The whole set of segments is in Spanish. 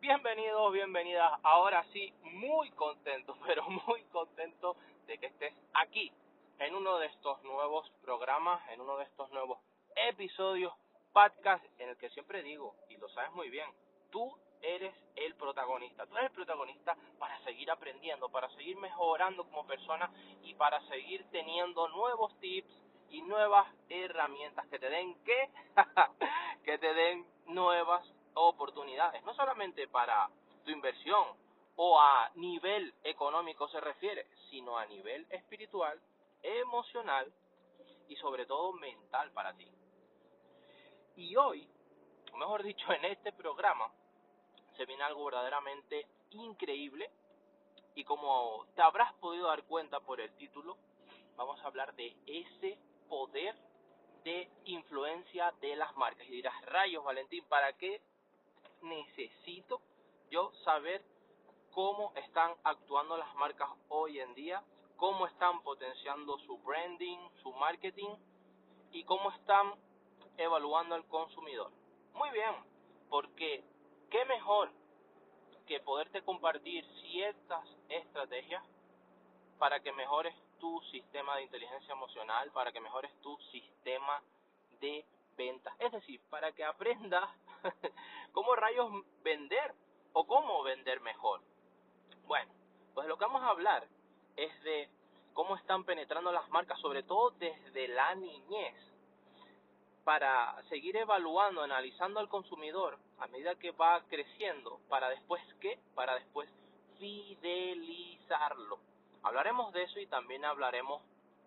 Bienvenidos, bienvenidas. Ahora sí, muy contento, pero muy contento de que estés aquí en uno de estos nuevos programas, en uno de estos nuevos episodios, podcast, en el que siempre digo, y lo sabes muy bien, tú eres el protagonista. Tú eres el protagonista para seguir aprendiendo, para seguir mejorando como persona y para seguir teniendo nuevos tips, y nuevas herramientas que te den que que te den nuevas oportunidades, no solamente para tu inversión o a nivel económico se refiere, sino a nivel espiritual, emocional y sobre todo mental para ti. Y hoy, mejor dicho, en este programa, se viene algo verdaderamente increíble y como te habrás podido dar cuenta por el título, vamos a hablar de ese poder de influencia de las marcas. Y dirás, rayos, Valentín, ¿para qué necesito yo saber cómo están actuando las marcas hoy en día, cómo están potenciando su branding, su marketing y cómo están evaluando al consumidor. Muy bien, porque qué mejor que poderte compartir ciertas estrategias para que mejores tu sistema de inteligencia emocional, para que mejores tu sistema de ventas. Es decir, para que aprendas cómo rayos vender o cómo vender mejor. Bueno, pues lo que vamos a hablar es de cómo están penetrando las marcas, sobre todo desde la niñez, para seguir evaluando, analizando al consumidor a medida que va creciendo, para después qué, para después fidelizarlo. Hablaremos de eso y también hablaremos,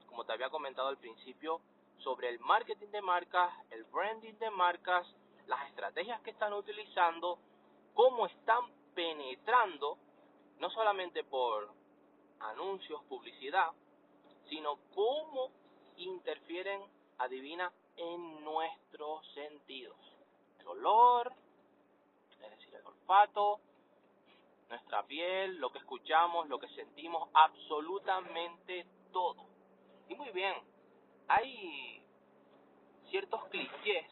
como te había comentado al principio, sobre el marketing de marcas, el branding de marcas, las estrategias que están utilizando, cómo están penetrando, no solamente por anuncios, publicidad, sino cómo interfieren, adivina, en nuestros sentidos. El olor, es decir, el olfato, nuestra piel, lo que escuchamos, lo que sentimos, absolutamente todo. Y muy bien, hay ciertos clichés